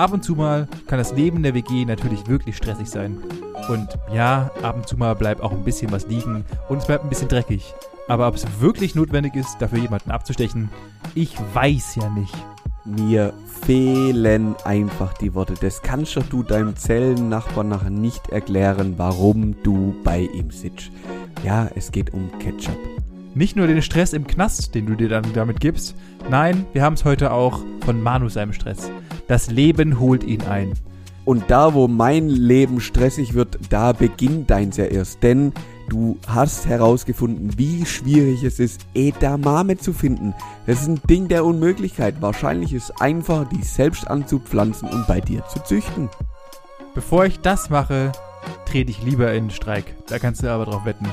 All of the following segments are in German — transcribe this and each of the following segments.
Ab und zu mal kann das Leben der WG natürlich wirklich stressig sein. Und ja, ab und zu mal bleibt auch ein bisschen was liegen und es bleibt ein bisschen dreckig. Aber ob es wirklich notwendig ist, dafür jemanden abzustechen, ich weiß ja nicht. Mir fehlen einfach die Worte. Das kannst doch du deinem Zellennachbarn nachher nicht erklären, warum du bei ihm sitzt. Ja, es geht um Ketchup. Nicht nur den Stress im Knast, den du dir dann damit gibst. Nein, wir haben es heute auch von Manu seinem Stress. Das Leben holt ihn ein. Und da, wo mein Leben stressig wird, da beginnt deins ja erst. Denn du hast herausgefunden, wie schwierig es ist, Edamame zu finden. Das ist ein Ding der Unmöglichkeit. Wahrscheinlich ist es einfacher, die selbst anzupflanzen und bei dir zu züchten. Bevor ich das mache, trete ich lieber in den Streik. Da kannst du aber drauf wetten.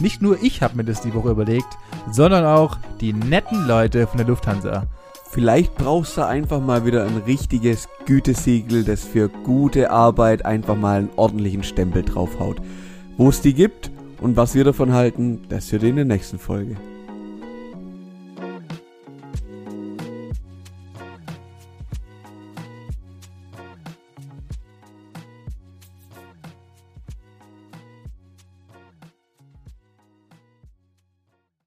Nicht nur ich habe mir das die Woche überlegt, sondern auch die netten Leute von der Lufthansa. Vielleicht brauchst du einfach mal wieder ein richtiges Gütesiegel, das für gute Arbeit einfach mal einen ordentlichen Stempel draufhaut. Wo es die gibt und was wir davon halten, das hört ihr in der nächsten Folge.